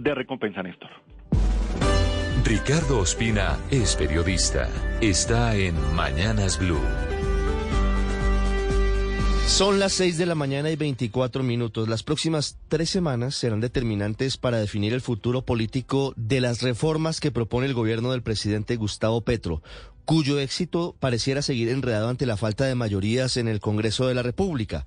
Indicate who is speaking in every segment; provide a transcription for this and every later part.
Speaker 1: de recompensa, Néstor.
Speaker 2: Ricardo Ospina es periodista. Está en Mañanas Blue.
Speaker 3: Son las 6 de la mañana y 24 minutos. Las próximas tres semanas serán determinantes para definir el futuro político de las reformas que propone el gobierno del presidente Gustavo Petro, cuyo éxito pareciera seguir enredado ante la falta de mayorías en el Congreso de la República.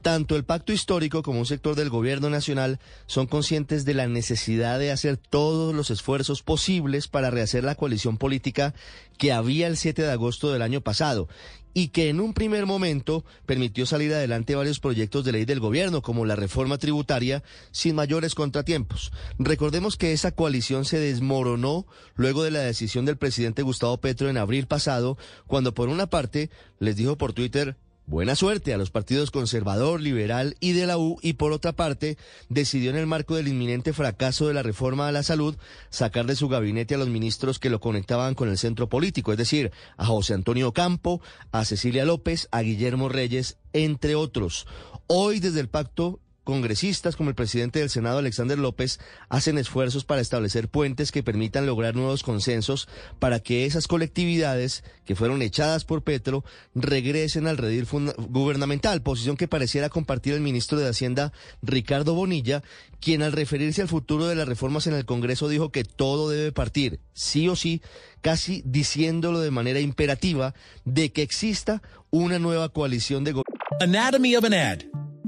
Speaker 3: Tanto el pacto histórico como un sector del gobierno nacional son conscientes de la necesidad de hacer todos los esfuerzos posibles para rehacer la coalición política que había el 7 de agosto del año pasado y que en un primer momento permitió salir adelante varios proyectos de ley del gobierno, como la reforma tributaria, sin mayores contratiempos. Recordemos que esa coalición se desmoronó luego de la decisión del presidente Gustavo Petro en abril pasado, cuando por una parte les dijo por Twitter Buena suerte a los partidos conservador, liberal y de la U y por otra parte decidió en el marco del inminente fracaso de la reforma a la salud sacar de su gabinete a los ministros que lo conectaban con el centro político, es decir, a José Antonio Campo, a Cecilia López, a Guillermo Reyes, entre otros. Hoy desde el pacto congresistas como el presidente del Senado, Alexander López, hacen esfuerzos para establecer puentes que permitan lograr nuevos consensos para que esas colectividades que fueron echadas por Petro regresen al redil gubernamental, posición que pareciera compartir el ministro de Hacienda, Ricardo Bonilla, quien al referirse al futuro de las reformas en el Congreso dijo que todo debe partir, sí o sí, casi diciéndolo de manera imperativa, de que exista una nueva coalición de
Speaker 4: Anatomy of an ad.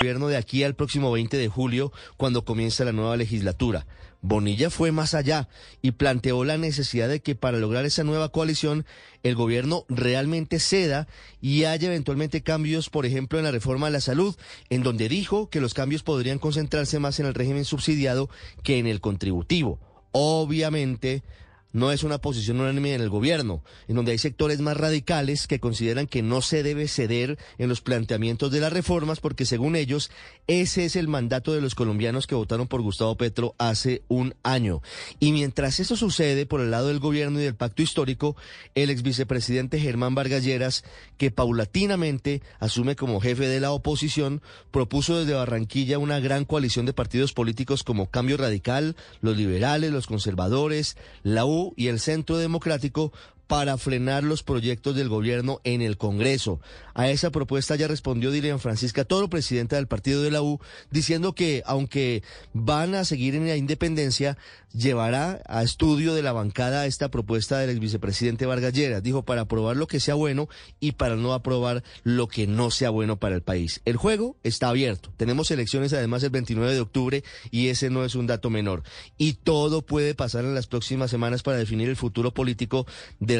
Speaker 3: gobierno de aquí al próximo 20 de julio, cuando comienza la nueva legislatura. Bonilla fue más allá y planteó la necesidad de que para lograr esa nueva coalición el gobierno realmente ceda y haya eventualmente cambios, por ejemplo, en la reforma de la salud, en donde dijo que los cambios podrían concentrarse más en el régimen subsidiado que en el contributivo. Obviamente, no es una posición unánime en el gobierno, en donde hay sectores más radicales que consideran que no se debe ceder en los planteamientos de las reformas porque según ellos ese es el mandato de los colombianos que votaron por Gustavo Petro hace un año. Y mientras eso sucede por el lado del gobierno y del pacto histórico, el ex vicepresidente Germán Vargas Lleras, que paulatinamente asume como jefe de la oposición, propuso desde Barranquilla una gran coalición de partidos políticos como Cambio Radical, los liberales, los conservadores, la U y el Centro Democrático para frenar los proyectos del gobierno en el Congreso. A esa propuesta ya respondió Dilian Francisca Toro, presidenta del partido de la U, diciendo que aunque van a seguir en la independencia, llevará a estudio de la bancada esta propuesta del ex vicepresidente Vargas Lleras. Dijo para aprobar lo que sea bueno y para no aprobar lo que no sea bueno para el país. El juego está abierto. Tenemos elecciones además el 29 de octubre y ese no es un dato menor. Y todo puede pasar en las próximas semanas para definir el futuro político de